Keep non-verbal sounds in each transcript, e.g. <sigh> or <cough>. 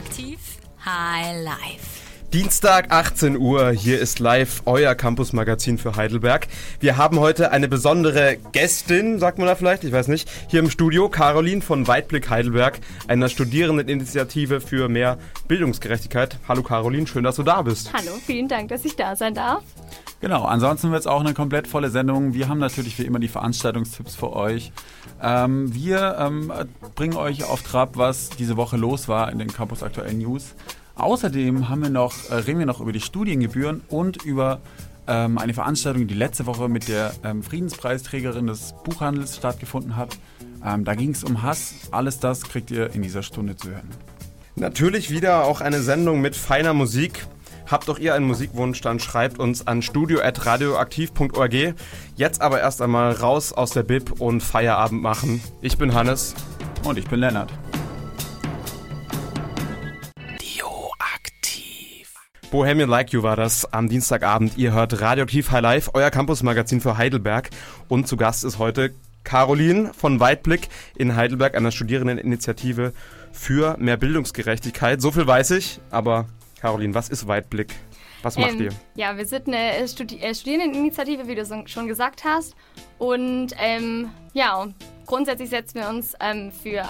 Radioaktiv High Life. Dienstag 18 Uhr, hier ist live euer Campus-Magazin für Heidelberg. Wir haben heute eine besondere Gästin, sagt man da vielleicht, ich weiß nicht, hier im Studio, Caroline von Weitblick Heidelberg, einer Studierendeninitiative für mehr Bildungsgerechtigkeit. Hallo Caroline, schön, dass du da bist. Hallo, vielen Dank, dass ich da sein darf. Genau, ansonsten wird es auch eine komplett volle Sendung. Wir haben natürlich wie immer die Veranstaltungstipps für euch. Ähm, wir ähm, bringen euch auf Trab, was diese Woche los war in den Campus Aktuellen News. Außerdem haben wir noch, äh, reden wir noch über die Studiengebühren und über ähm, eine Veranstaltung, die letzte Woche mit der ähm, Friedenspreisträgerin des Buchhandels stattgefunden hat. Ähm, da ging es um Hass. Alles das kriegt ihr in dieser Stunde zu hören. Natürlich wieder auch eine Sendung mit feiner Musik. Habt doch ihr einen Musikwunsch, dann schreibt uns an studio.radioaktiv.org. Jetzt aber erst einmal raus aus der Bib und Feierabend machen. Ich bin Hannes. Und ich bin Lennart. Bohemian Like You war das am Dienstagabend. Ihr hört Radioaktiv High Life, euer Campusmagazin für Heidelberg. Und zu Gast ist heute Caroline von Weitblick in Heidelberg, einer Studierendeninitiative für mehr Bildungsgerechtigkeit. So viel weiß ich, aber Caroline, was ist Weitblick? Was macht ähm, ihr? Ja, wir sind eine Studi äh, Studierendeninitiative, wie du schon gesagt hast. Und ähm, ja, grundsätzlich setzen wir uns ähm, für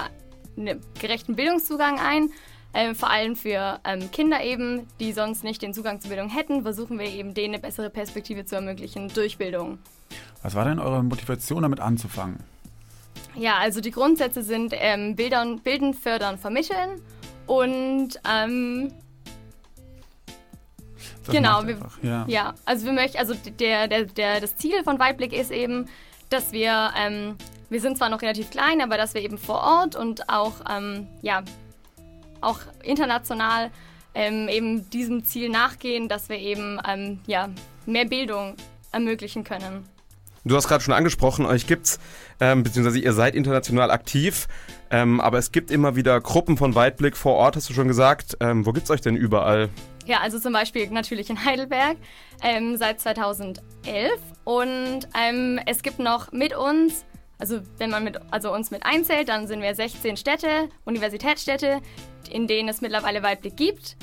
einen gerechten Bildungszugang ein. Ähm, vor allem für ähm, Kinder eben, die sonst nicht den Zugang zur Bildung hätten, versuchen wir eben denen eine bessere Perspektive zu ermöglichen durch Bildung. Was war denn eure Motivation, damit anzufangen? Ja, also die Grundsätze sind ähm, Bildern, Bilden, Fördern, Vermitteln und ähm, Das genau, wir, ja. ja, also wir möchten, also der, der, der, das Ziel von Weitblick ist eben, dass wir, ähm, wir sind zwar noch relativ klein, aber dass wir eben vor Ort und auch, ähm, ja, auch international ähm, eben diesem Ziel nachgehen, dass wir eben, ähm, ja, mehr Bildung ermöglichen können. Du hast gerade schon angesprochen, euch gibt's, ähm, beziehungsweise ihr seid international aktiv, ähm, aber es gibt immer wieder Gruppen von Weitblick vor Ort, hast du schon gesagt. Ähm, wo gibt's euch denn überall? Ja, also zum Beispiel natürlich in Heidelberg ähm, seit 2011 und ähm, es gibt noch mit uns, also wenn man mit, also uns mit einzählt, dann sind wir 16 Städte, Universitätsstädte, in denen es mittlerweile Weitblick gibt.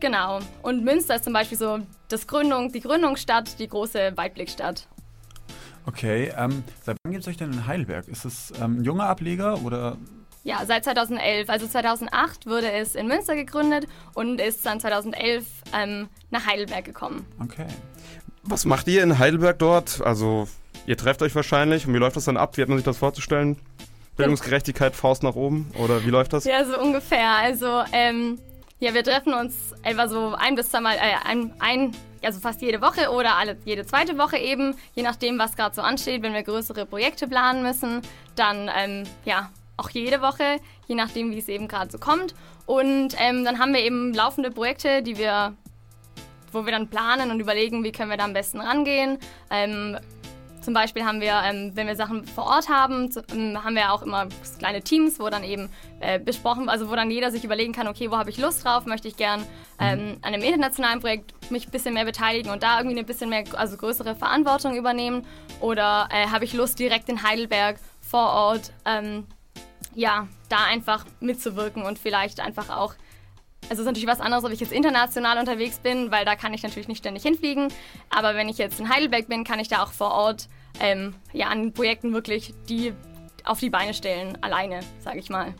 Genau. Und Münster ist zum Beispiel so das Gründung, die Gründungsstadt, die große Weitblickstadt. Okay, ähm, seit wann gibt es euch denn in Heidelberg? Ist es ähm, ein junger Ableger oder Ja, seit 2011. Also 2008 wurde es in Münster gegründet und ist dann 2011 ähm, nach Heidelberg gekommen. okay? Was macht ihr in Heidelberg dort? Also, ihr trefft euch wahrscheinlich und wie läuft das dann ab? Wie hat man sich das vorzustellen? Bildungsgerechtigkeit, Faust nach oben? Oder wie läuft das? Ja, so ungefähr. Also, ähm, ja, wir treffen uns etwa so ein bis zweimal, äh, ein, ein, also fast jede Woche oder alle, jede zweite Woche eben, je nachdem, was gerade so ansteht. Wenn wir größere Projekte planen müssen, dann, ähm, ja, auch jede Woche, je nachdem, wie es eben gerade so kommt. Und ähm, dann haben wir eben laufende Projekte, die wir, wo wir dann planen und überlegen, wie können wir da am besten rangehen. Ähm, zum Beispiel haben wir, ähm, wenn wir Sachen vor Ort haben, zu, ähm, haben wir auch immer kleine Teams, wo dann eben äh, besprochen, also wo dann jeder sich überlegen kann, okay, wo habe ich Lust drauf, möchte ich gern ähm, an einem internationalen Projekt mich ein bisschen mehr beteiligen und da irgendwie ein bisschen mehr, also größere Verantwortung übernehmen? Oder äh, habe ich Lust direkt in Heidelberg vor Ort, ähm, ja, da einfach mitzuwirken und vielleicht einfach auch also es ist natürlich was anderes, ob ich jetzt international unterwegs bin, weil da kann ich natürlich nicht ständig hinfliegen. Aber wenn ich jetzt in Heidelberg bin, kann ich da auch vor Ort ähm, ja, an Projekten wirklich die auf die Beine stellen, alleine, sage ich mal.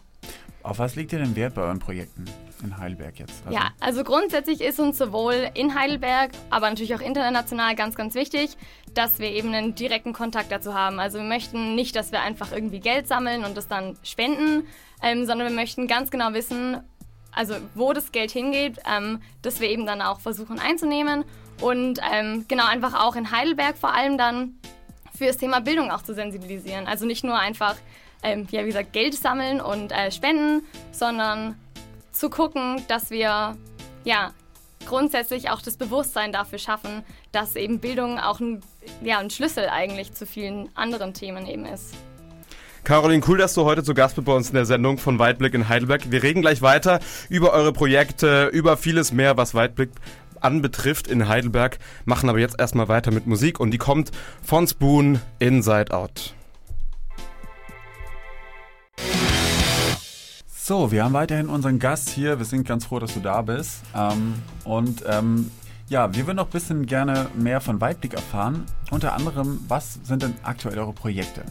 Auf was liegt ihr denn Wert bei euren Projekten in Heidelberg jetzt? Also, Ja, also grundsätzlich ist uns sowohl in Heidelberg, aber natürlich auch international ganz, ganz wichtig, dass wir eben einen direkten Kontakt dazu haben. Also wir möchten nicht, dass wir einfach irgendwie Geld sammeln und das dann spenden, ähm, sondern wir möchten ganz genau wissen, also wo das Geld hingeht, ähm, das wir eben dann auch versuchen einzunehmen und ähm, genau einfach auch in Heidelberg vor allem dann für das Thema Bildung auch zu sensibilisieren. Also nicht nur einfach, ähm, ja wie gesagt, Geld sammeln und äh, spenden, sondern zu gucken, dass wir ja grundsätzlich auch das Bewusstsein dafür schaffen, dass eben Bildung auch ein, ja, ein Schlüssel eigentlich zu vielen anderen Themen eben ist. Caroline, cool, dass du heute zu Gast bist bei uns in der Sendung von Weitblick in Heidelberg. Wir reden gleich weiter über eure Projekte, über vieles mehr, was Weitblick anbetrifft in Heidelberg, machen aber jetzt erstmal weiter mit Musik und die kommt von Spoon Inside Out. So, wir haben weiterhin unseren Gast hier. Wir sind ganz froh, dass du da bist. Ähm, und ähm, ja, wir würden noch ein bisschen gerne mehr von Weitblick erfahren. Unter anderem, was sind denn aktuell eure Projekte?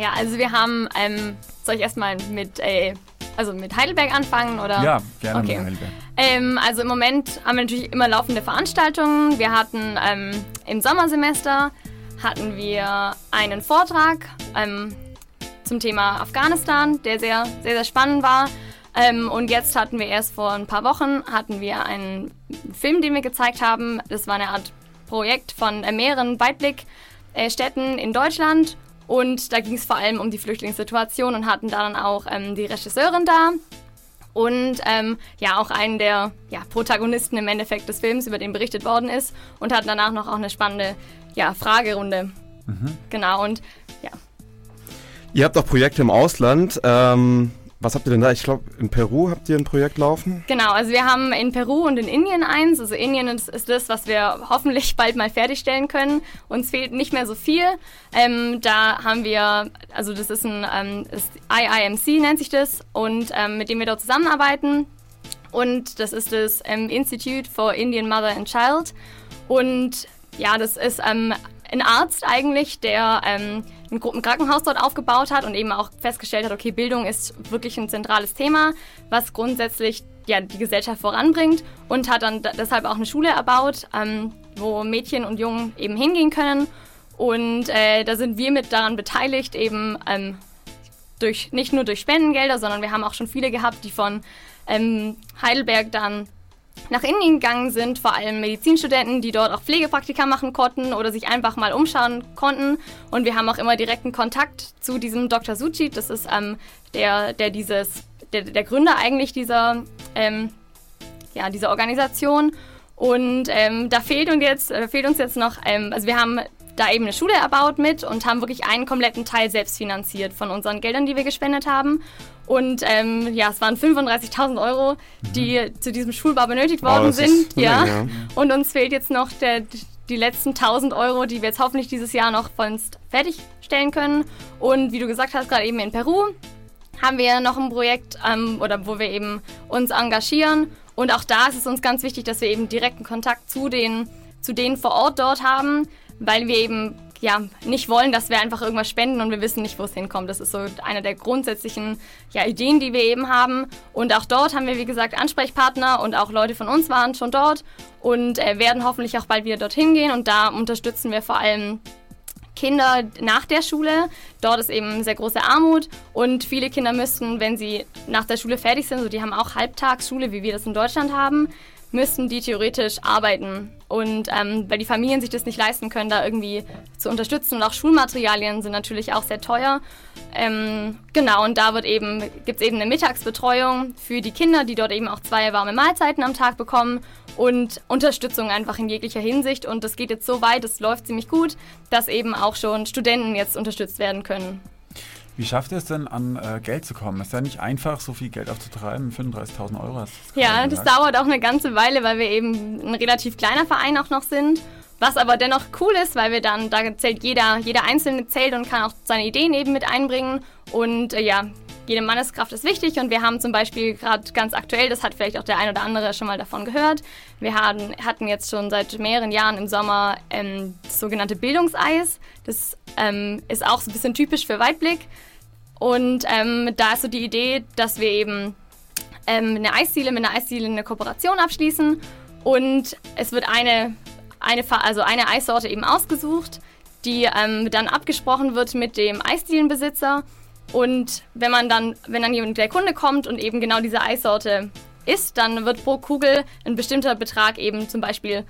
Ja, also wir haben, ähm, soll ich erstmal mit, äh, also mit Heidelberg anfangen oder? Ja, gerne Okay. mit Heidelberg. Ähm, also im Moment haben wir natürlich immer laufende Veranstaltungen. Wir hatten ähm, im Sommersemester hatten wir einen Vortrag ähm, zum Thema Afghanistan, der sehr, sehr, sehr spannend war. Ähm, und jetzt hatten wir erst vor ein paar Wochen hatten wir einen Film, den wir gezeigt haben. Das war eine Art Projekt von äh, mehreren Weitblick-Städten in Deutschland. Und da ging es vor allem um die Flüchtlingssituation und hatten da dann auch ähm, die Regisseurin da und ähm, ja auch einen der ja, Protagonisten im Endeffekt des Films, über den berichtet worden ist und hatten danach noch auch eine spannende ja, Fragerunde. Genau und ja. Ihr habt auch Projekte im Ausland. Ähm, was habt ihr denn da? Ich glaube, in Peru habt ihr ein Projekt laufen. Genau, also wir haben in Peru und in Indien eins. Also Indien ist, ist das, was wir hoffentlich <laughs> bald mal fertigstellen können. Uns fehlt nicht mehr so viel. Ähm, da haben wir, also das ist ein ähm, ist IIMC nennt sich das und ähm, mit dem wir dort zusammenarbeiten. Und das ist das ähm, Institute for Indian Mother and Child. Und ja, das ist ähm, ein Arzt eigentlich, der ähm, ein Krankenhaus dort aufgebaut hat und eben auch festgestellt hat, okay, Bildung ist wirklich ein zentrales Thema, was grundsätzlich ja, die Gesellschaft voranbringt und hat dann deshalb auch eine Schule erbaut, ähm, wo Mädchen und Jungen eben hingehen können. Und äh, da sind wir mit daran beteiligt, eben ähm, durch, nicht nur durch Spendengelder, sondern wir haben auch schon viele gehabt, die von ähm, Heidelberg dann nach Indien gegangen sind, vor allem Medizinstudenten, die dort auch Pflegepraktika machen konnten oder sich einfach mal umschauen konnten. Und wir haben auch immer direkten Kontakt zu diesem Dr. Suchit. Das ist ähm, der, der dieses, der, der Gründer eigentlich dieser, ähm, ja, dieser Organisation. Und ähm, da fehlt uns jetzt, äh, fehlt uns jetzt noch, ähm, also wir haben da eben eine Schule erbaut mit und haben wirklich einen kompletten Teil selbst finanziert von unseren Geldern, die wir gespendet haben. Und ähm, ja, es waren 35.000 Euro, die zu diesem Schulbau benötigt worden Oh, sind. Ja. Und uns fehlt jetzt noch der, die letzten 1000 Euro, die wir jetzt hoffentlich dieses Jahr noch vollends fertigstellen können. Und wie du gesagt hast, gerade eben in Peru haben wir noch ein Projekt, ähm, oder wo wir eben uns engagieren. Und auch da ist es uns ganz wichtig, dass wir eben direkten Kontakt zu den, zu denen vor Ort dort haben, weil wir eben ja, nicht wollen, dass wir einfach irgendwas spenden und wir wissen nicht, wo es hinkommt. Das ist so eine der grundsätzlichen ja, Ideen, die wir eben haben. Und auch dort haben wir, wie gesagt, Ansprechpartner und auch Leute von uns waren schon dort und äh, werden hoffentlich auch bald wieder dorthin gehen. Und da unterstützen wir vor allem Kinder nach der Schule. Dort ist eben sehr große Armut und viele Kinder müssten, wenn sie nach der Schule fertig sind, so die haben auch Halbtagsschule, wie wir das in Deutschland haben, müssten die theoretisch arbeiten. Und ähm, weil die Familien sich das nicht leisten können, da irgendwie zu unterstützen. Und auch Schulmaterialien sind natürlich auch sehr teuer. Ähm, genau, und da eben, gibt es eben eine Mittagsbetreuung für die Kinder, die dort eben auch zwei warme Mahlzeiten am Tag bekommen und Unterstützung einfach in jeglicher Hinsicht. Und das geht jetzt so weit, es läuft ziemlich gut, dass eben auch schon Studenten jetzt unterstützt werden können. Wie schafft ihr es denn, an äh, Geld zu kommen? Ist ja nicht einfach, so viel Geld aufzutreiben. 35.000 Euro hast du Ja, das dauert auch eine ganze Weile, weil wir eben ein relativ kleiner Verein auch noch sind. Was aber dennoch cool ist, weil wir dann, da zählt jeder, jeder Einzelne zählt und kann auch seine Ideen eben mit einbringen. Und äh, ja, jede Manneskraft ist wichtig und wir haben zum Beispiel gerade ganz aktuell, das hat vielleicht auch der ein oder andere schon mal davon gehört, wir hatten, hatten jetzt schon seit mehreren Jahren im Sommer ähm, das sogenannte Bildungseis. Das ähm, ist auch so ein bisschen typisch für Weitblick. Und ähm, da ist so die Idee, dass wir eben ähm, eine Eisdiele mit einer Eisdiele eine Kooperation abschließen und es wird eine, eine, also eine Eissorte eben ausgesucht, die ähm, dann abgesprochen wird mit dem Eisdielenbesitzer und wenn man dann, wenn dann jemand, der Kunde kommt und eben genau diese Eissorte isst, dann wird pro Kugel ein bestimmter Betrag eben zum Beispiel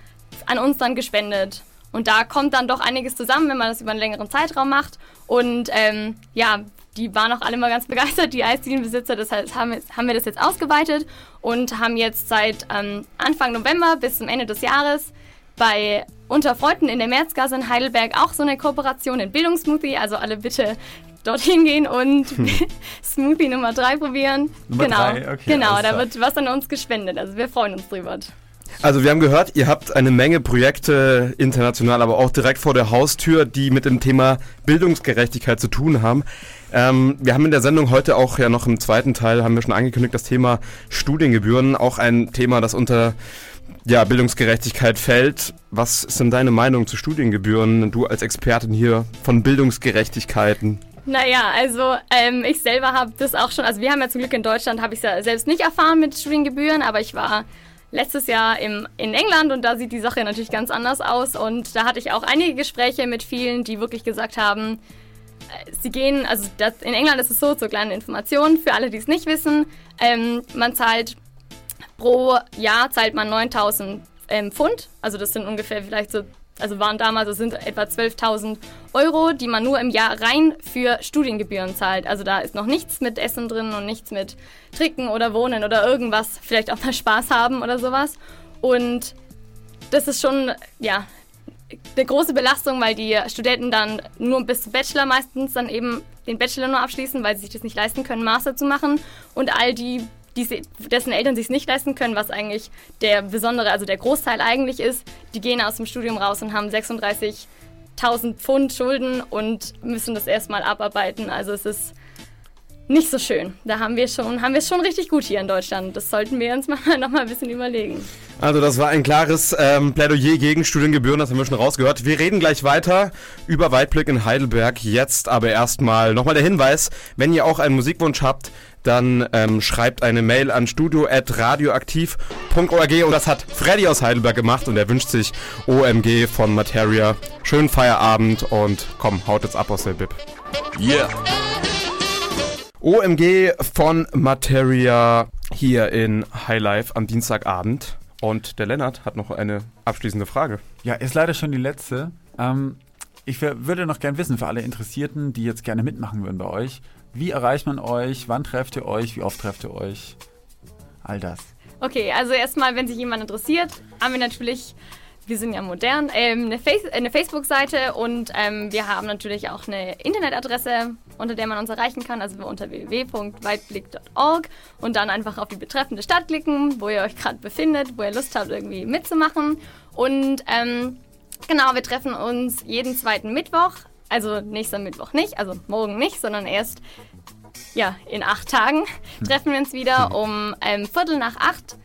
an uns dann gespendet. Und da kommt dann doch einiges zusammen, wenn man das über einen längeren Zeitraum macht. Und ähm, ja, die waren auch alle mal ganz begeistert, die Eisdielenbesitzer. Das heißt, haben, wir- haben wir das jetzt ausgeweitet und haben jetzt seit ähm, Anfang November bis zum Ende des Jahres bei Unter Freunden in der Märzgasse in Heidelberg auch so eine Kooperation in Bildungssmoothie. Also alle bitte dorthin gehen und <laughs> Smoothie Nummer 3 probieren. Nummer genau, drei, okay, genau da wird was an uns gespendet. Also wir freuen uns drüber. Also wir haben gehört, ihr habt eine Menge Projekte international, aber auch direkt vor der Haustür, die mit dem Thema Bildungsgerechtigkeit zu tun haben. Ähm, wir haben in der Sendung heute auch ja noch im zweiten Teil, haben wir schon angekündigt, das Thema Studiengebühren, auch ein Thema, das unter ja, Bildungsgerechtigkeit fällt. Was ist denn deine Meinung zu Studiengebühren? Du als Expertin hier von Bildungsgerechtigkeiten. Naja, also ähm, ich selber habe das auch schon, also wir haben ja zum Glück in Deutschland, habe ich es ja selbst nicht erfahren mit Studiengebühren, aber ich war letztes Jahr im, in England und da sieht die Sache natürlich ganz anders aus. Und da hatte ich auch einige Gespräche mit vielen, die wirklich gesagt haben, äh, sie gehen, also das, in England ist es so, zur kleinen Information für alle, die es nicht wissen, ähm, man zahlt pro Jahr zahlt man 9000 ähm, Pfund, also das sind ungefähr vielleicht so also waren damals, das sind etwa 12.000 Euro, die man nur im Jahr rein für Studiengebühren zahlt. Also da ist noch nichts mit Essen drin und nichts mit Trinken oder Wohnen oder irgendwas, vielleicht auch mal Spaß haben oder sowas. Und das ist schon, ja, eine große Belastung, weil die Studenten dann nur bis zum Bachelor meistens dann eben den Bachelor nur abschließen, weil sie sich das nicht leisten können, Master zu machen. Und all die die, dessen Eltern sich nicht leisten können, was eigentlich der besondere, also der Großteil eigentlich ist, die gehen aus dem Studium raus und haben 36.000 Pfund Schulden und müssen das erstmal abarbeiten. Also es ist nicht so schön. Da haben wir schon, haben wir es schon richtig gut hier in Deutschland. Das sollten wir uns <laughs> mal noch mal ein bisschen überlegen. Also das war ein klares ähm, Plädoyer gegen Studiengebühren, das haben wir schon rausgehört. Wir reden gleich weiter über Weitblick in Heidelberg. Jetzt aber erstmal nochmal der Hinweis, wenn ihr auch einen Musikwunsch habt, dann ähm, schreibt eine Mail an studio.radioaktiv.org und das hat Freddy aus Heidelberg gemacht und er wünscht sich OMG von Materia. Schönen Feierabend und komm, haut jetzt ab aus der Bib. Yeah! OMG von Materia hier in Highlife am Dienstagabend. Und der Lennart hat noch eine abschließende Frage. Ja, ist leider schon die letzte. Ähm, ich würde noch gern wissen, für alle Interessierten, die jetzt gerne mitmachen würden bei euch, wie erreicht man euch? Wann trefft ihr euch? Wie oft trefft ihr euch? All das. Okay, also erstmal, wenn sich jemand interessiert, haben wir natürlich, wir sind ja modern, ähm, eine, Face eine Facebook-Seite und ähm, wir haben natürlich auch eine Internetadresse, unter der man uns erreichen kann, also unter www.weitblick.org und dann einfach auf die betreffende Stadt klicken, wo ihr euch gerade befindet, wo ihr Lust habt, irgendwie mitzumachen. Und ähm, genau, wir treffen uns jeden zweiten Mittwoch also nächster Mittwoch nicht, also morgen nicht, sondern erst ja, in acht Tagen treffen wir uns wieder um ähm, Viertel nach acht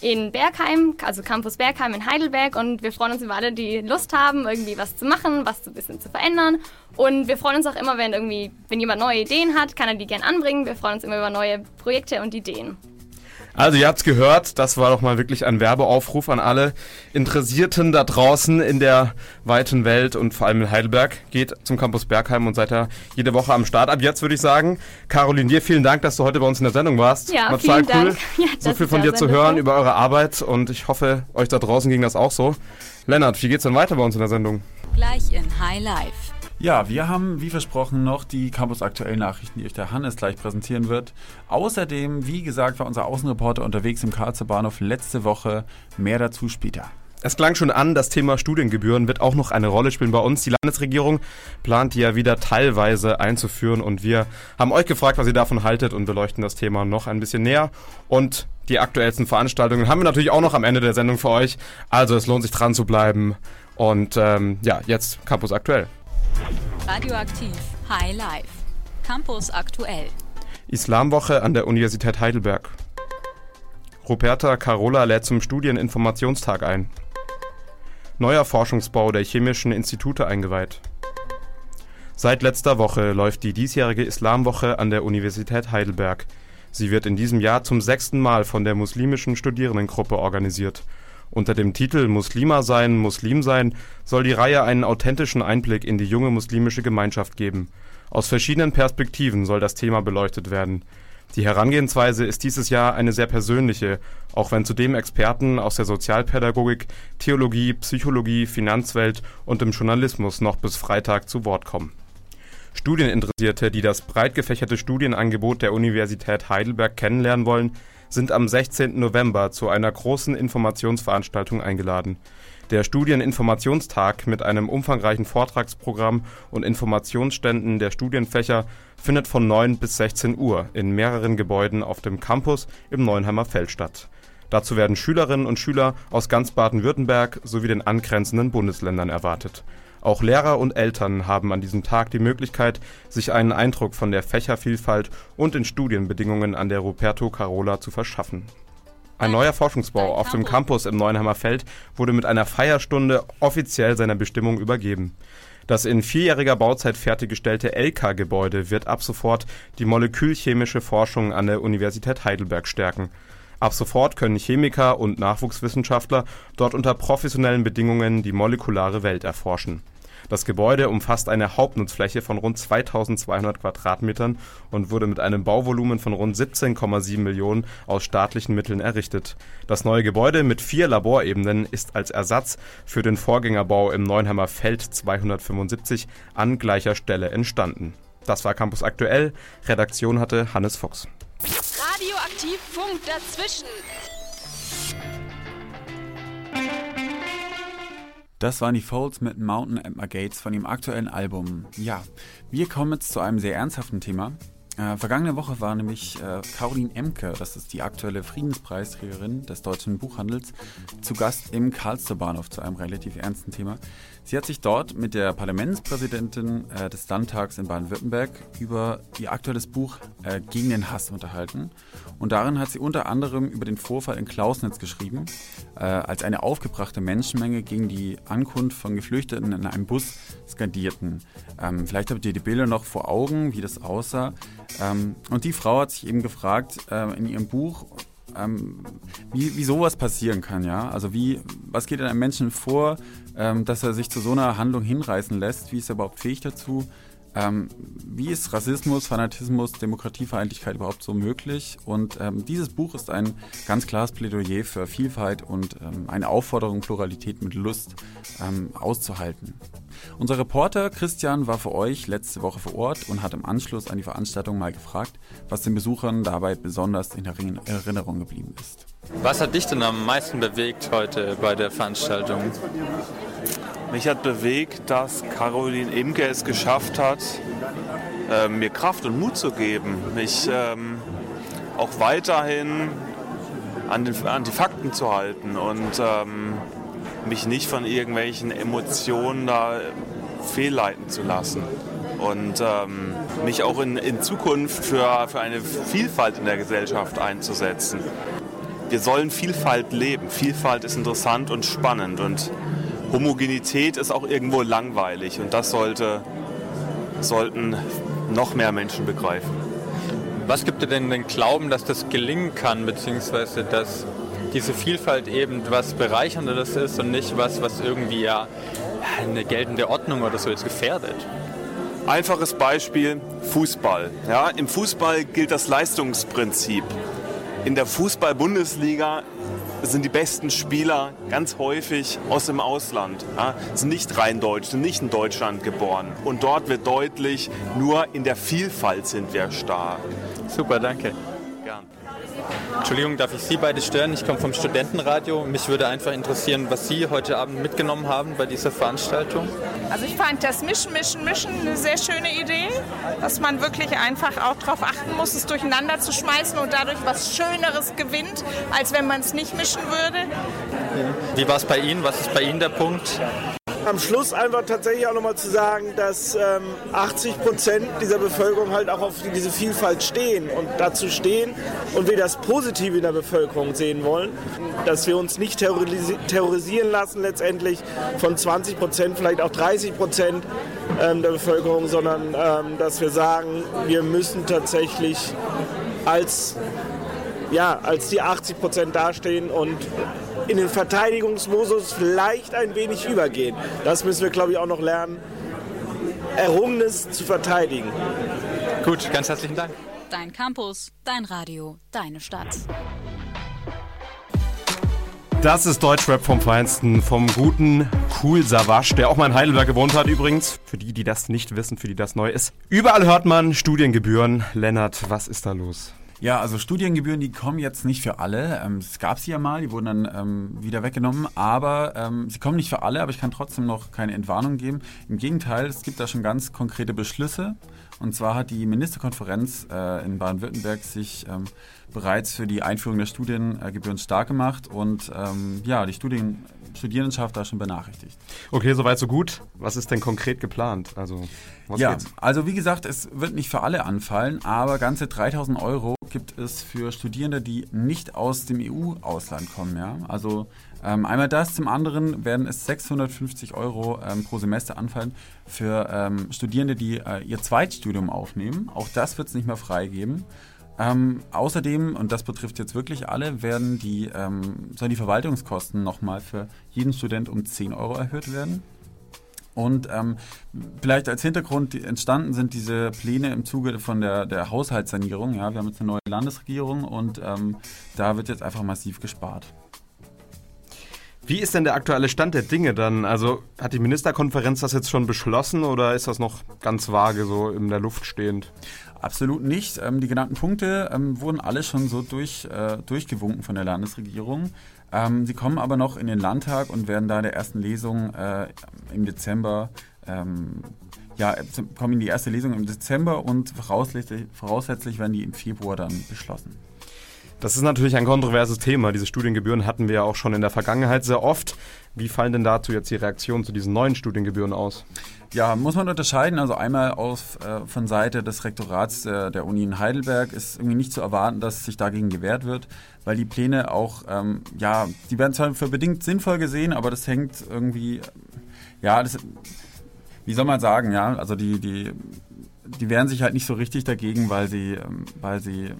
in Bergheim, also Campus Bergheim in Heidelberg und wir freuen uns über alle, die Lust haben, irgendwie was zu machen, was ein bisschen zu verändern und wir freuen uns auch immer, wenn irgendwie, wenn jemand neue Ideen hat, kann er die gern anbringen. Wir freuen uns immer über neue Projekte und Ideen. Also ihr habt's gehört, das war doch mal wirklich ein Werbeaufruf an alle Interessierten da draußen in der weiten Welt und vor allem in Heidelberg. Geht zum Campus Bergheim und seid da jede Woche am Start. Ab jetzt würde ich sagen, Caroline, dir vielen Dank, dass du heute bei uns in der Sendung warst. Ja, war vielen total cool, Dank. <laughs> Ja, so viel von dir zu hören über eure Arbeit und ich hoffe, euch da draußen ging das auch so. Lennart, wie geht's denn weiter bei uns in der Sendung? Gleich in High Life. Ja, wir haben wie versprochen noch die Campus aktuellen Nachrichten, die euch der Hannes gleich präsentieren wird. Außerdem, wie gesagt, war unser Außenreporter unterwegs im Karlsruher Bahnhof letzte Woche. Mehr dazu später. Es klang schon an, das Thema Studiengebühren wird auch noch eine Rolle spielen bei uns. Die Landesregierung plant die ja wieder teilweise einzuführen und wir haben euch gefragt, was ihr davon haltet und beleuchten das Thema noch ein bisschen näher. Und die aktuellsten Veranstaltungen haben wir natürlich auch noch am Ende der Sendung für euch. Also es lohnt sich dran zu bleiben. Und ähm, ja, jetzt Campus aktuell. Radioaktiv High Life. Campus aktuell. Islamwoche an der Universität Heidelberg. Ruperta Carola lädt zum Studieninformationstag ein. Neuer Forschungsbau der Chemischen Institute eingeweiht. Seit letzter Woche läuft die diesjährige Islamwoche an der Universität Heidelberg. Sie wird in diesem Jahr zum sechsten Mal von der muslimischen Studierendengruppe organisiert unter dem Titel Muslima sein, Muslim sein soll die Reihe einen authentischen Einblick in die junge muslimische Gemeinschaft geben. Aus verschiedenen Perspektiven soll das Thema beleuchtet werden. Die Herangehensweise ist dieses Jahr eine sehr persönliche, auch wenn zudem Experten aus der Sozialpädagogik, Theologie, Psychologie, Finanzwelt und dem Journalismus noch bis Freitag zu Wort kommen. Studieninteressierte, die das breit gefächerte Studienangebot der Universität Heidelberg kennenlernen wollen, sind am 16. November zu einer großen Informationsveranstaltung eingeladen. Der Studieninformationstag mit einem umfangreichen Vortragsprogramm und Informationsständen der Studienfächer findet von 9 bis 16 Uhr in mehreren Gebäuden auf dem Campus im Neuenheimer Feld statt. Dazu werden Schülerinnen und Schüler aus ganz Baden-Württemberg sowie den angrenzenden Bundesländern erwartet. Auch Lehrer und Eltern haben an diesem Tag die Möglichkeit, sich einen Eindruck von der Fächervielfalt und den Studienbedingungen an der Ruperto Carola zu verschaffen. Ein neuer Forschungsbau auf dem Campus im Neuenheimer Feld wurde mit einer Feierstunde offiziell seiner Bestimmung übergeben. Das in vierjähriger Bauzeit fertiggestellte LK-Gebäude wird ab sofort die molekülchemische Forschung an der Universität Heidelberg stärken. Ab sofort können Chemiker und Nachwuchswissenschaftler dort unter professionellen Bedingungen die molekulare Welt erforschen. Das Gebäude umfasst eine Hauptnutzfläche von rund 2200 Quadratmetern und wurde mit einem Bauvolumen von rund 17,7 Millionen aus staatlichen Mitteln errichtet. Das neue Gebäude mit vier Laborebenen ist als Ersatz für den Vorgängerbau im Neunheimer Feld 275 an gleicher Stelle entstanden. Das war Campus Aktuell. Redaktion hatte Hannes Fuchs. Radioaktiv Funk dazwischen. Das waren die Folds mit Mountain Emma Gates von ihrem aktuellen Album. Ja, wir kommen jetzt zu einem sehr ernsthaften Thema. Äh, vergangene Woche war nämlich äh, Caroline Emke, das ist die aktuelle Friedenspreisträgerin des deutschen Buchhandels, zu Gast im Karlster Bahnhof zu einem relativ ernsten Thema. Sie hat sich dort mit der Parlamentspräsidentin äh, des Landtags in Baden-Württemberg über ihr aktuelles Buch äh, Gegen den Hass unterhalten. Und darin hat sie unter anderem über den Vorfall in Klausnitz geschrieben, als eine aufgebrachte Menschenmenge gegen die Ankunft von Geflüchteten in einem Bus skandierten. Ähm, vielleicht habt ihr die Bilder noch vor Augen, wie das aussah. Ähm, und die Frau hat sich eben gefragt äh, in ihrem Buch, ähm, wie, wie sowas passieren kann, ja. Also wie, was geht in einem Menschen vor, ähm, dass er sich zu so einer Handlung hinreißen lässt? Wie ist er überhaupt fähig dazu? Ähm, wie ist Rassismus, Fanatismus, Demokratiefeindlichkeit überhaupt so möglich? Und ähm, dieses Buch ist ein ganz klares Plädoyer für Vielfalt und ähm, eine Aufforderung, Pluralität mit Lust ähm, auszuhalten. Unser Reporter Christian war für euch letzte Woche vor Ort und hat im Anschluss an die Veranstaltung mal gefragt, was den Besuchern dabei besonders in Erinnerung geblieben ist. Was hat dich denn am meisten bewegt heute bei der Veranstaltung? Mich hat bewegt, dass Caroline Imke es geschafft hat, äh, mir Kraft und Mut zu geben, mich ähm, auch weiterhin an, den, an, die Fakten zu halten und ähm, mich nicht von irgendwelchen Emotionen da fehlleiten zu lassen. Und ähm, mich auch in, in Zukunft für, für eine Vielfalt in der Gesellschaft einzusetzen. Wir sollen Vielfalt leben. Vielfalt ist interessant und spannend und Homogenität ist auch irgendwo langweilig und das sollte, sollten noch mehr Menschen begreifen. Was gibt dir denn den Glauben, dass das gelingen kann, beziehungsweise dass diese Vielfalt eben was Bereicherndes ist und nicht was, was irgendwie ja eine geltende Ordnung oder so jetzt gefährdet? Einfaches Beispiel, Fußball. Ja, Im Fußball gilt das Leistungsprinzip. In der Fußball-Bundesliga sind die besten Spieler ganz häufig aus dem Ausland, ja, sind nicht rein deutsch, sind nicht in Deutschland geboren. Und dort wird deutlich, nur in der Vielfalt sind wir stark. Super, danke. Entschuldigung, darf ich Sie beide stören? Ich komme vom Studentenradio. Mich würde einfach interessieren, was Sie heute Abend mitgenommen haben bei dieser Veranstaltung. Also ich fand das Mischen, Mischen, Mischen eine sehr schöne Idee, dass man wirklich einfach auch darauf achten muss, es durcheinander zu schmeißen und dadurch was Schöneres gewinnt, als wenn man es nicht mischen würde. Wie war es bei Ihnen? Was ist bei Ihnen der Punkt? Am Schluss einfach tatsächlich auch nochmal zu sagen, dass ähm, 80 Prozent dieser Bevölkerung halt auch auf diese Vielfalt stehen und dazu stehen und wir das Positive in der Bevölkerung sehen wollen, dass wir uns nicht terrorisi terrorisieren lassen letztendlich von 20 Prozent, vielleicht auch 30 Prozent ähm, der Bevölkerung, sondern ähm, dass wir sagen, wir müssen tatsächlich als ja, als die 80 Prozent dastehen und in den Verteidigungsmodus vielleicht ein wenig übergehen. Das müssen wir, glaube ich, auch noch lernen, Errungenes zu verteidigen. Gut, ganz herzlichen Dank. Dein Campus, dein Radio, deine Stadt. Das ist Deutschrap vom Feinsten, vom guten Cool Savasch, der auch mal in Heidelberg gewohnt hat übrigens. Für die, die das nicht wissen, für die das neu ist. Überall hört man Studiengebühren. Lennart, was ist da los? Ja, also Studiengebühren, die kommen jetzt nicht für alle. Ähm, es gab sie ja mal, die wurden dann ähm, wieder weggenommen, aber ähm, sie kommen nicht für alle, aber ich kann trotzdem noch keine Entwarnung geben. Im Gegenteil, es gibt da schon ganz konkrete Beschlüsse. Und zwar hat die Ministerkonferenz äh, in Baden-Württemberg sich ähm, bereits für die Einführung der Studiengebühren stark gemacht und ähm, ja, die Studien, Studierendenschaft da schon benachrichtigt. Okay, soweit so gut. Was ist denn konkret geplant? Also, was ja, geht's? also wie gesagt, es wird nicht für alle anfallen, aber ganze 3000 Euro gibt es für Studierende, die nicht aus dem EU-Ausland kommen. Ja? Also ähm, einmal das, zum anderen werden es 650 Euro ähm, pro Semester anfallen für ähm, Studierende, die äh, ihr Zweitstudium aufnehmen. Auch das wird es nicht mehr freigeben. Ähm, außerdem, und das betrifft jetzt wirklich alle, werden die, ähm, sollen die Verwaltungskosten nochmal für jeden Student um 10 Euro erhöht werden. Und ähm, vielleicht als Hintergrund entstanden sind diese Pläne im Zuge von der, der Haushaltssanierung. Ja, wir haben jetzt eine neue Landesregierung und ähm, da wird jetzt einfach massiv gespart. Wie ist denn der aktuelle Stand der Dinge dann? Also hat die Ministerkonferenz das jetzt schon beschlossen oder ist das noch ganz vage so in der Luft stehend? Absolut nicht. Ähm, die genannten Punkte ähm, wurden alle schon so durch, äh, durchgewunken von der Landesregierung. Ähm, sie kommen aber noch in den Landtag und werden da der ersten Lesung äh, im Dezember, ähm, ja, kommen in die erste Lesung im Dezember und voraussetzlich, voraussetzlich werden die im Februar dann beschlossen. Das ist natürlich ein kontroverses Thema. Diese Studiengebühren hatten wir ja auch schon in der Vergangenheit sehr oft. Wie fallen denn dazu jetzt die Reaktionen zu diesen neuen Studiengebühren aus? Ja, muss man unterscheiden. Also einmal auf, äh, von Seite des Rektorats der, der, Uni in Heidelberg ist irgendwie nicht zu erwarten, dass sich dagegen gewehrt wird, weil die Pläne auch, ähm, ja, die werden zwar für bedingt sinnvoll gesehen, aber das hängt irgendwie, ja, das, wie soll man sagen, ja, also die, die die wehren sich halt nicht so richtig dagegen, weil sie, ähm, weil sie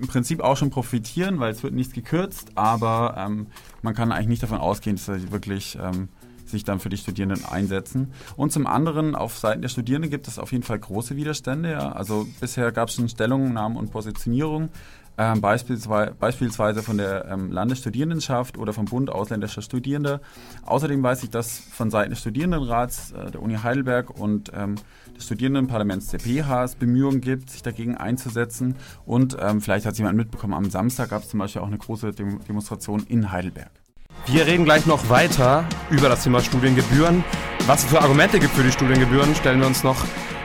im Prinzip auch schon profitieren, weil es wird nichts gekürzt, aber ähm, man kann eigentlich nicht davon ausgehen, dass sie wirklich ähm, sich dann für die Studierenden einsetzen. Und zum anderen, auf Seiten der Studierenden gibt es auf jeden Fall große Widerstände. Also bisher gab es schon Stellungnahmen und Positionierungen, ähm, beispielsweise, beispielsweise von der ähm, Landesstudierendenschaft oder vom Bund ausländischer Studierende. Außerdem weiß ich, dass von Seiten des Studierendenrats äh, der Uni Heidelberg und ähm, des Studierendenparlaments der PHs Bemühungen gibt, sich dagegen einzusetzen. Und ähm, vielleicht hat es jemand mitbekommen, am Samstag gab es zum Beispiel auch eine große Dem Demonstration in Heidelberg. Wir reden gleich noch weiter über das Thema Studiengebühren. Was es für Argumente gibt für die Studiengebühren, stellen wir uns noch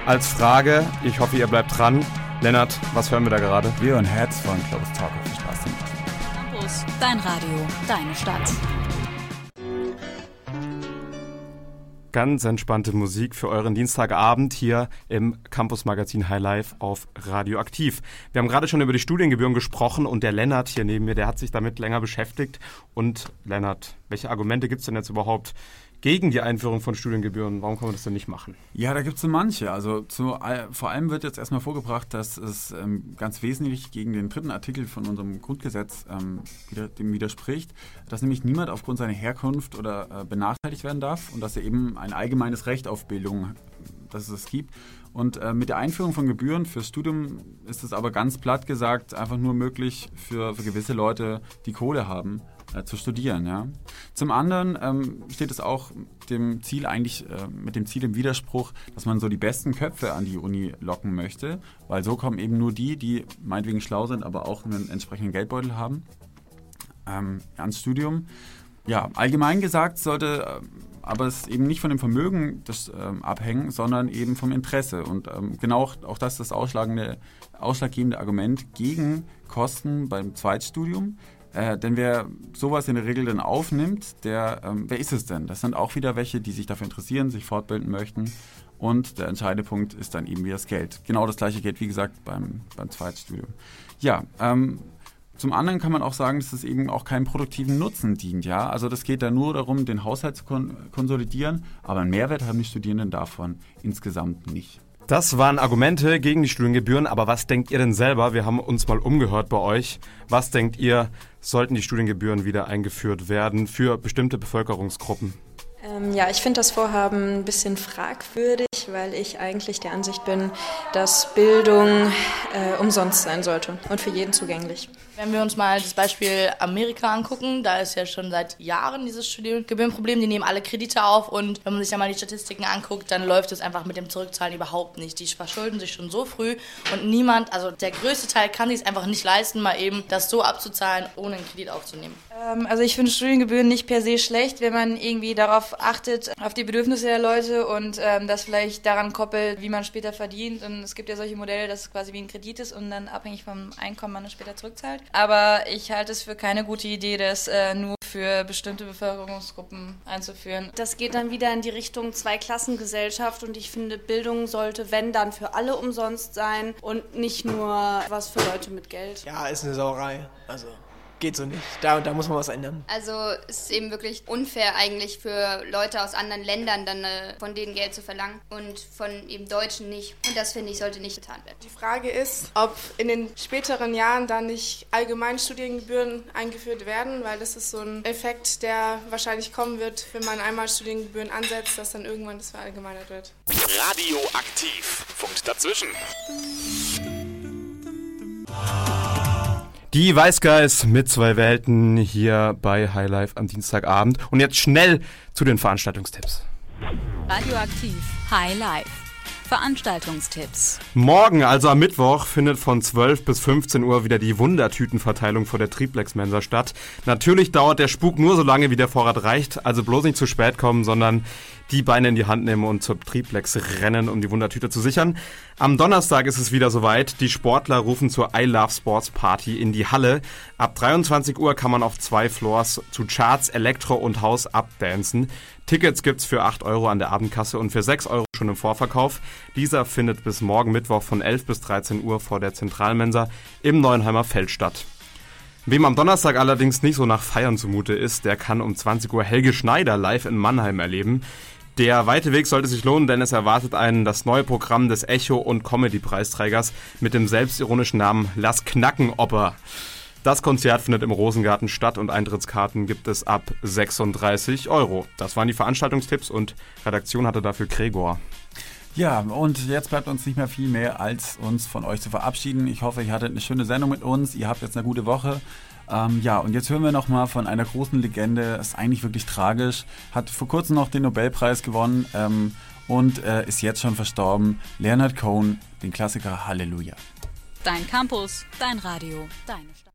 als Frage. Ich hoffe, ihr bleibt dran. Lennart, was hören wir da gerade? Wir hören Herz von Close Talk. Viel Spaß damit. Campus, dein Radio, deine Stadt. Ganz entspannte Musik für euren Dienstagabend hier im Campus Magazin High Life auf Radioaktiv. Wir haben gerade schon über die Studiengebühren gesprochen und der Lennart hier neben mir, der hat sich damit länger beschäftigt. Und Lennart, welche Argumente gibt es denn jetzt überhaupt gegen die Einführung von Studiengebühren. Warum kann man das denn nicht machen? Ja, da gibt es so manche. Also zu, vor allem wird jetzt erstmal vorgebracht, dass es ähm, ganz wesentlich gegen den dritten Artikel von unserem Grundgesetz ähm, wieder, dem widerspricht, dass nämlich niemand aufgrund seiner Herkunft oder äh, benachteiligt werden darf und dass er eben ein allgemeines Recht auf Bildung, dass es gibt. Und äh, mit der Einführung von Gebühren fürs Studium ist es aber ganz platt gesagt einfach nur möglich für, für gewisse Leute, die Kohle haben äh, zu studieren. Ja. Zum anderen ähm, steht es auch dem Ziel eigentlich äh, mit dem Ziel im Widerspruch, dass man so die besten Köpfe an die Uni locken möchte, weil so kommen eben nur die, die meinetwegen schlau sind, aber auch einen entsprechenden Geldbeutel haben, ähm, ans Studium. Ja, allgemein gesagt sollte äh, aber es eben nicht von dem Vermögen das, ähm, abhängen, sondern eben vom Interesse. Und ähm, genau auch, auch das ist das ausschlaggebende Argument gegen Kosten beim Zweitstudium. Äh, denn wer sowas in der Regel dann aufnimmt, der, ähm, wer ist es denn? Das sind auch wieder welche, die sich dafür interessieren, sich fortbilden möchten. Und der entscheidende Punkt ist dann eben wieder das Geld. Genau das gleiche Geld, wie gesagt, beim, beim Zweitstudium. Ja, ähm, zum anderen kann man auch sagen, dass es eben auch keinem produktiven Nutzen dient. Ja? Also das geht da nur darum, den Haushalt zu kon konsolidieren, aber einen Mehrwert haben die Studierenden davon insgesamt nicht. Das waren Argumente gegen die Studiengebühren, aber was denkt ihr denn selber? Wir haben uns mal umgehört bei euch. Was denkt ihr, sollten die Studiengebühren wieder eingeführt werden für bestimmte Bevölkerungsgruppen? Ähm, ja, ich finde das Vorhaben ein bisschen fragwürdig, weil ich eigentlich der Ansicht bin, dass Bildung äh, umsonst sein sollte und für jeden zugänglich. Wenn wir uns mal das Beispiel Amerika angucken, da ist ja schon seit Jahren dieses Studiengebührenproblem. Die nehmen alle Kredite auf und wenn man sich ja mal die Statistiken anguckt, dann läuft es einfach mit dem Zurückzahlen überhaupt nicht. Die verschulden sich schon so früh und niemand, also der größte Teil kann sich es einfach nicht leisten, mal eben das so abzuzahlen, ohne einen Kredit aufzunehmen. Ähm, also ich finde Studiengebühren nicht per se schlecht, wenn man irgendwie darauf achtet, auf die Bedürfnisse der Leute und ähm, das vielleicht daran koppelt, wie man später verdient. Und es gibt ja solche Modelle, dass es quasi wie ein Kredit ist und dann abhängig vom Einkommen man es später zurückzahlt. Aber ich halte es für keine gute Idee, das äh, nur für bestimmte Bevölkerungsgruppen einzuführen. Das geht dann wieder in die Richtung Zweiklassengesellschaft und ich finde, Bildung sollte, wenn, dann für alle umsonst sein und nicht nur was für Leute mit Geld. Ja, ist eine Sauerei. Also geht so nicht. Da, da muss man was ändern. Also es ist eben wirklich unfair eigentlich für Leute aus anderen Ländern dann äh, von denen Geld zu verlangen und von eben Deutschen nicht. Und das finde ich sollte nicht getan werden. Die Frage ist, ob in den späteren Jahren da nicht allgemein Studiengebühren eingeführt werden, weil das ist so ein Effekt, der wahrscheinlich kommen wird, wenn man einmal Studiengebühren ansetzt, dass dann irgendwann das verallgemeinert wird. Radioaktiv. Funkt dazwischen. Die Weißgeist mit zwei Welten hier bei Highlife am Dienstagabend. Und jetzt schnell zu den Veranstaltungstipps. Radioaktiv High Life. Veranstaltungstipps. Morgen, also am Mittwoch, findet von 12 bis 15 Uhr wieder die Wundertütenverteilung vor der Triplex Mensa statt. Natürlich dauert der Spuk nur so lange, wie der Vorrat reicht, also bloß nicht zu spät kommen, sondern die Beine in die Hand nehmen und zur Triplex rennen, um die Wundertüte zu sichern. Am Donnerstag ist es wieder soweit. Die Sportler rufen zur I Love Sports Party in die Halle. Ab 23 Uhr kann man auf zwei Floors zu Charts, Elektro und Haus abdancen. Tickets gibt's für 8 Euro an der Abendkasse und für 6 Euro schon im Vorverkauf. Dieser findet bis morgen Mittwoch von 11 bis 13 Uhr vor der Zentralmensa im Neuenheimer Feld statt. Wem am Donnerstag allerdings nicht so nach Feiern zumute ist, der kann um 20 Uhr Helge Schneider live in Mannheim erleben. Der weite Weg sollte sich lohnen, denn es erwartet einen das neue Programm des Echo- und Comedy-Preisträgers mit dem selbstironischen Namen Lass Knacken Oper. Das Konzert findet im Rosengarten statt und Eintrittskarten gibt es ab 36 Euro. Das waren die Veranstaltungstipps und Redaktion hatte dafür Gregor. Ja, und jetzt bleibt uns nicht mehr viel mehr, als uns von euch zu verabschieden. Ich hoffe, ihr hattet eine schöne Sendung mit uns. Ihr habt jetzt eine gute Woche. Ähm, ja, und jetzt hören wir nochmal von einer großen Legende. Ist eigentlich wirklich tragisch. Hat vor kurzem noch den Nobelpreis gewonnen ähm, und äh, ist jetzt schon verstorben. Leonard Cohen, den Klassiker Halleluja. Dein Campus, dein Radio, deine Stadt.